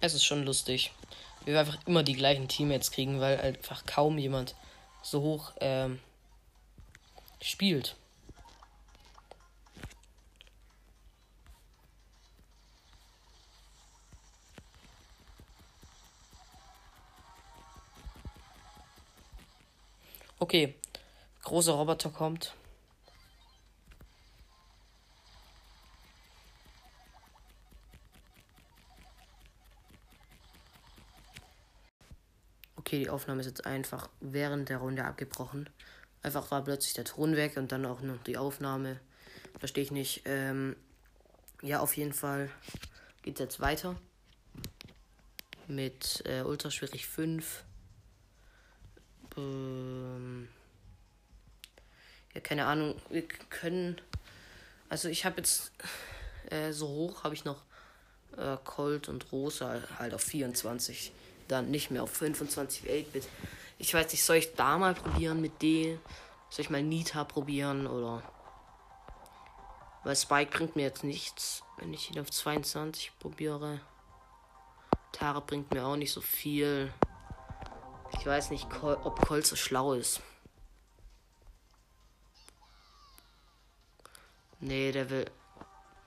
Es ist schon lustig. Wir einfach immer die gleichen Teammates kriegen, weil einfach kaum jemand so hoch ähm, spielt. Okay, großer Roboter kommt. Aufnahme ist jetzt einfach während der Runde abgebrochen. Einfach war plötzlich der Ton weg und dann auch noch die Aufnahme. Verstehe ich nicht. Ähm, ja, auf jeden Fall geht es jetzt weiter. Mit äh, Ultraschwierig 5. Ähm, ja, keine Ahnung. Wir können. Also ich habe jetzt äh, so hoch habe ich noch äh, Colt und Rosa halt auf 24 dann nicht mehr auf 25 8-Bit. Ich weiß nicht, soll ich da mal probieren mit D? Soll ich mal Nita probieren oder. Weil Spike bringt mir jetzt nichts, wenn ich ihn auf 22 probiere. Tara bringt mir auch nicht so viel. Ich weiß nicht, ob Colt so schlau ist. Nee, der will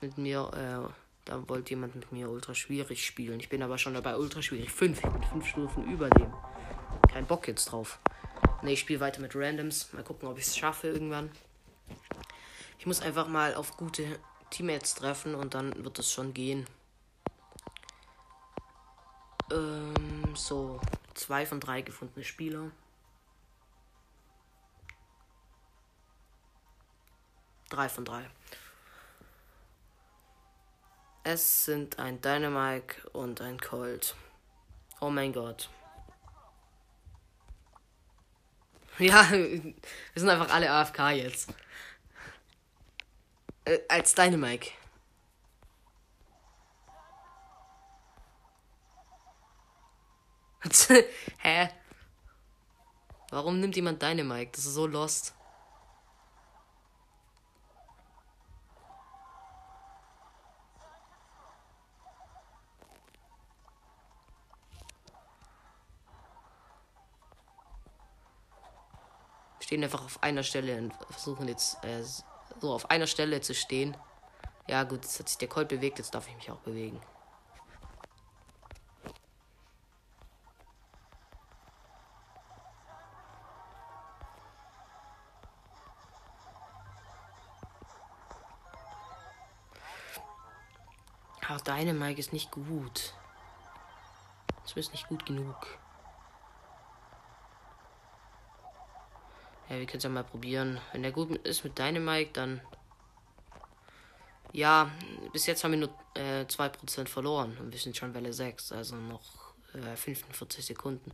mit mir äh, da wollte jemand mit mir ultra schwierig spielen. Ich bin aber schon dabei ultra schwierig. Fünf, ich bin fünf Stufen über dem. Kein Bock jetzt drauf. Nee, ich spiele weiter mit Randoms. Mal gucken, ob ich es schaffe irgendwann. Ich muss einfach mal auf gute Teammates treffen und dann wird es schon gehen. Ähm, so. Zwei von drei gefundene Spieler. Drei von drei. Es sind ein Dynamike und ein Colt. Oh mein Gott. Ja, wir sind einfach alle AFK jetzt. Äh, als Dynamike. Hä? Warum nimmt jemand Dynamike? Das ist so lost. Stehen einfach auf einer Stelle und versuchen jetzt äh, so auf einer Stelle zu stehen. Ja gut, jetzt hat sich der Colt bewegt, jetzt darf ich mich auch bewegen. Ach, deine Mike ist nicht gut. Das ist nicht gut genug. Ja, wir können es ja mal probieren. Wenn der gut ist mit Dynamite, dann. Ja, bis jetzt haben wir nur äh, 2% verloren. Und wir sind schon Welle 6, also noch äh, 45 Sekunden.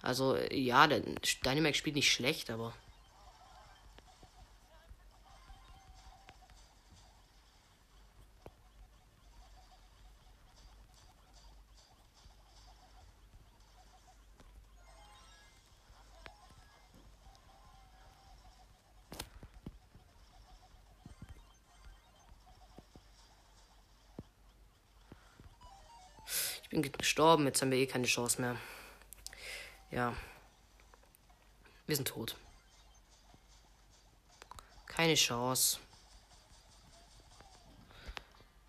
Also, ja, der Dynamite spielt nicht schlecht, aber. Bin gestorben, jetzt haben wir eh keine Chance mehr. Ja. Wir sind tot. Keine Chance.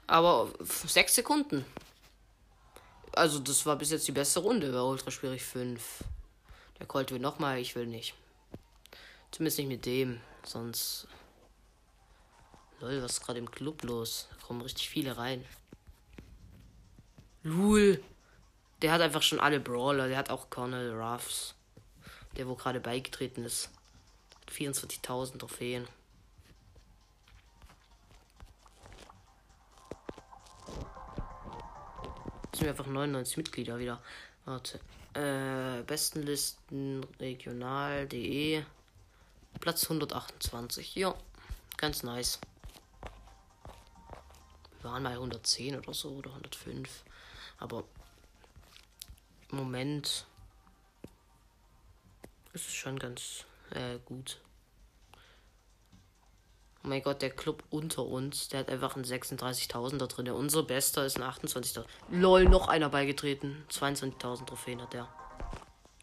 Aber sechs Sekunden. Also, das war bis jetzt die beste Runde bei Ultra schwierig 5. Der Colt will nochmal, ich will nicht. Zumindest nicht mit dem. Sonst. Lol, was ist gerade im Club los? Da kommen richtig viele rein. Lul. Der hat einfach schon alle Brawler. Der hat auch Colonel Ruffs. Der, wo gerade beigetreten ist. 24.000 Trophäen. Jetzt sind wir einfach 99 Mitglieder wieder. Warte. Äh, Bestenlisten regional.de. Platz 128. Ja, ganz nice. Wir waren mal 110 oder so oder 105. Aber im Moment ist es schon ganz äh, gut. Oh mein Gott, der Club unter uns, der hat einfach einen 36.000er drin. Unser bester ist ein 28.000. Lol, noch einer beigetreten. 22.000 Trophäen hat der.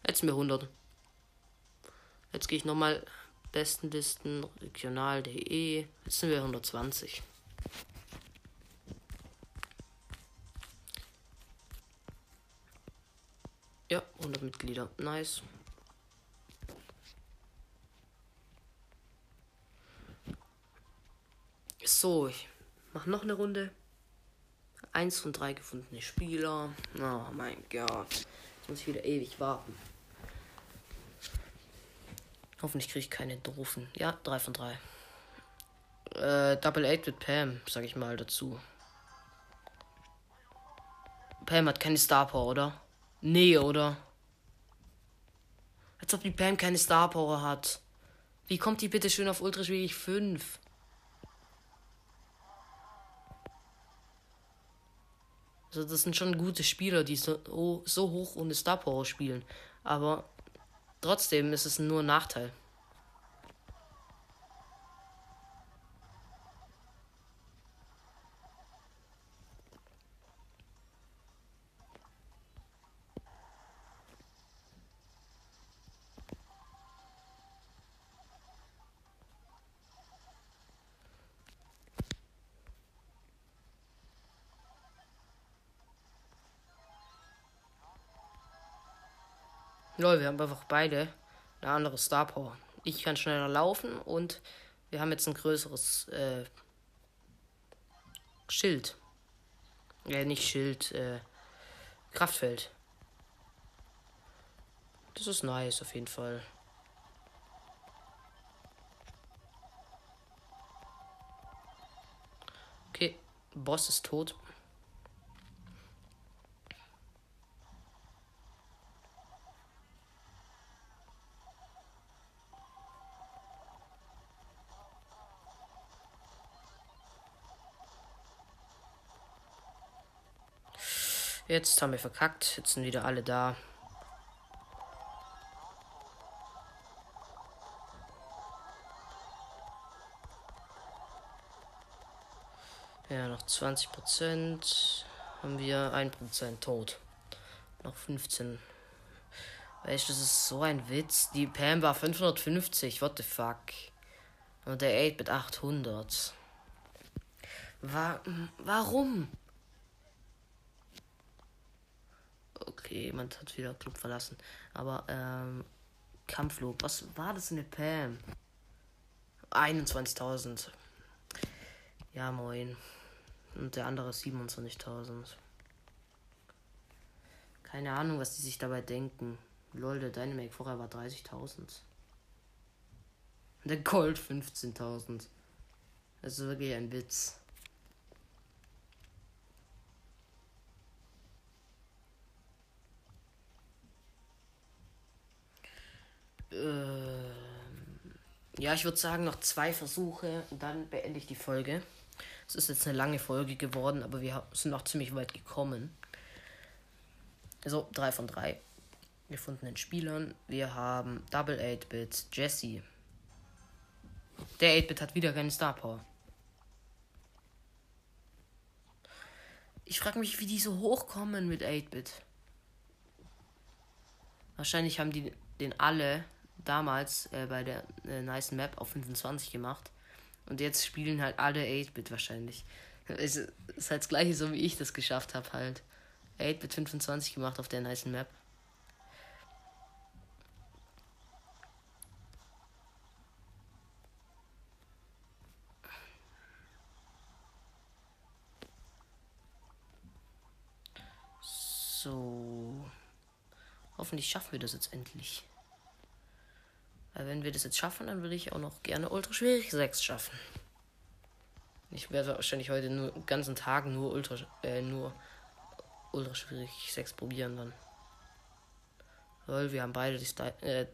Jetzt mir 100. Jetzt gehe ich nochmal Bestenlisten, regional.de. Jetzt sind wir 120. Ja, 100 Mitglieder. Nice. So, ich mache noch eine Runde. Eins von drei gefundene Spieler. Oh mein Gott. Jetzt muss ich wieder ewig warten. Hoffentlich kriege ich keine doofen. Ja, drei von drei. Äh, Double Eight mit Pam, sag ich mal dazu. Pam hat keine Star Power, oder? Nee, oder? Als ob die Pam keine Star Power hat. Wie kommt die bitte schön auf Ultra schwierig 5? Also das sind schon gute Spieler, die so, so hoch ohne Star Power spielen. Aber trotzdem ist es nur ein Nachteil. Lol, wir haben einfach beide eine andere Star Power. Ich kann schneller laufen und wir haben jetzt ein größeres äh, Schild. Äh, nicht Schild, äh, Kraftfeld. Das ist nice auf jeden Fall. Okay, Boss ist tot. Jetzt haben wir verkackt. Jetzt sind wieder alle da. Ja, noch 20 Prozent. Haben wir 1 Prozent tot. Noch 15. Weißt du, das ist so ein Witz. Die Pam war 550. What the fuck? Und der 8 mit 800. War, warum? Okay, jemand hat wieder Club verlassen. Aber, ähm, Kampfflug. Was war das in der Pam? 21.000. Ja, moin. Und der andere 27.000. Keine Ahnung, was die sich dabei denken. Lol, der Dynamic vorher war 30.000. Der Gold 15.000. Das ist wirklich ein Witz. Ähm, ja, ich würde sagen, noch zwei Versuche und dann beende ich die Folge. Es ist jetzt eine lange Folge geworden, aber wir sind noch ziemlich weit gekommen. Also, 3 von 3 gefundenen Spielern. Wir haben Double 8-Bit, Jesse. Der 8-Bit hat wieder keine Star Power. Ich frage mich, wie die so hochkommen mit 8-Bit. Wahrscheinlich haben die den alle damals äh, bei der äh, nice Map auf 25 gemacht. Und jetzt spielen halt alle 8-Bit wahrscheinlich. Es ist halt das gleiche, so wie ich das geschafft habe, halt. 8-Bit 25 gemacht auf der nice Map. So. Hoffentlich schaffen wir das jetzt endlich. Weil wenn wir das jetzt schaffen, dann würde ich auch noch gerne Ultra Schwierig 6 schaffen. Ich werde wahrscheinlich heute nur den ganzen Tag nur Ultra äh, nur Ultra Schwierig 6 probieren dann. Weil wir haben beide die Star äh,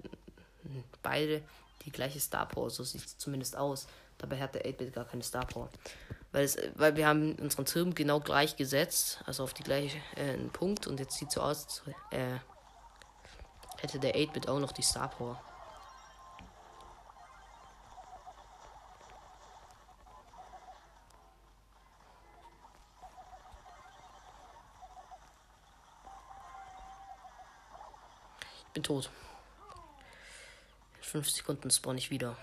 beide die gleiche Star Power, so sieht es zumindest aus. Dabei hat der 8-Bit gar keine Star Power. Weil, es, weil wir haben unseren Turm genau gleich gesetzt, also auf die gleiche äh, Punkt und jetzt sieht so aus, äh, hätte der 8-Bit auch noch die Star Power. Bin tot. In 5 Sekunden spawn ich wieder.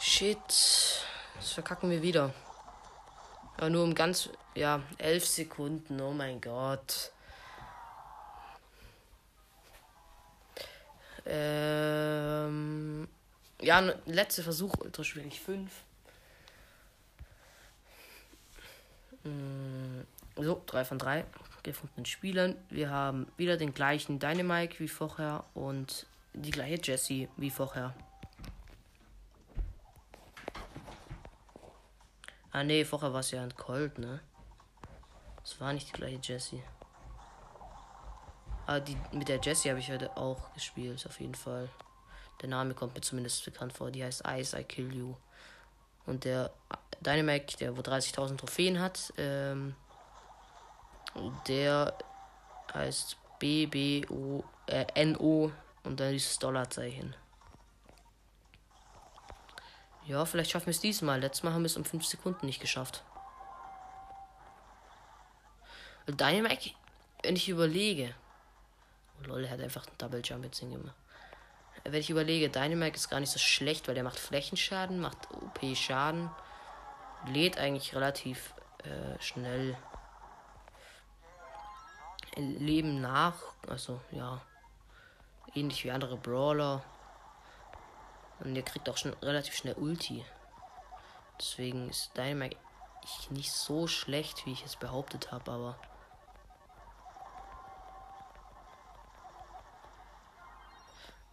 Shit. Das verkacken wir wieder. Aber nur um ganz, ja, elf Sekunden. Oh mein Gott. Ähm, ja, letzter Versuch, ultra schwierig 5. Mm, so, 3 von 3 gefundenen Spielern. Wir haben wieder den gleichen Dynamike wie vorher und die gleiche Jessie wie vorher. Ah ne, vorher war es ja ein Colt, ne? Das war nicht die gleiche Jessie. Ah, die, mit der Jessie habe ich heute auch gespielt, auf jeden Fall. Der Name kommt mir zumindest bekannt vor. Die heißt Ice, I Kill You. Und der Dynamac, der wo 30.000 Trophäen hat, ähm, der heißt BBO, äh, NO und dann dieses Dollarzeichen. Ja, vielleicht schaffen wir es diesmal. Letztes Mal haben wir es um 5 Sekunden nicht geschafft. Dynamac, wenn ich überlege, Lol, er hat einfach einen Double Jump jetzt hingemacht. Wenn ich überlege, Dynamite ist gar nicht so schlecht, weil der macht Flächenschaden, macht OP-Schaden, lädt eigentlich relativ äh, schnell Leben nach. Also, ja. Ähnlich wie andere Brawler. Und der kriegt auch schon relativ schnell Ulti. Deswegen ist Dynamite nicht so schlecht, wie ich es behauptet habe, aber.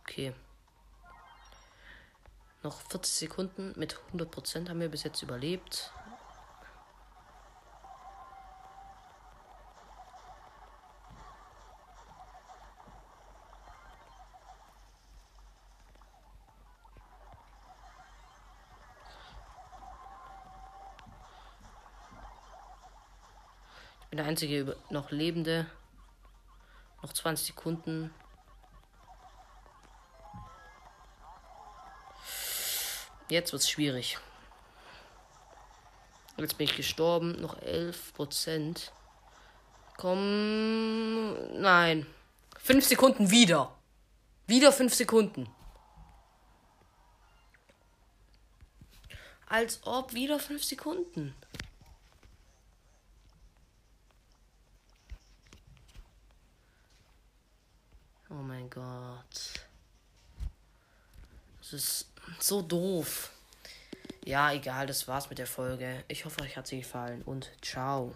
Okay. Noch 40 Sekunden mit 100% haben wir bis jetzt überlebt. Ich bin der einzige noch Lebende. Noch 20 Sekunden. Jetzt wird es schwierig. Jetzt bin ich gestorben. Noch 11 Prozent. Komm. Nein. 5 Sekunden wieder. Wieder 5 Sekunden. Als ob wieder 5 Sekunden. Oh mein Gott. Das ist so doof. Ja, egal, das war's mit der Folge. Ich hoffe, euch hat sie gefallen und ciao.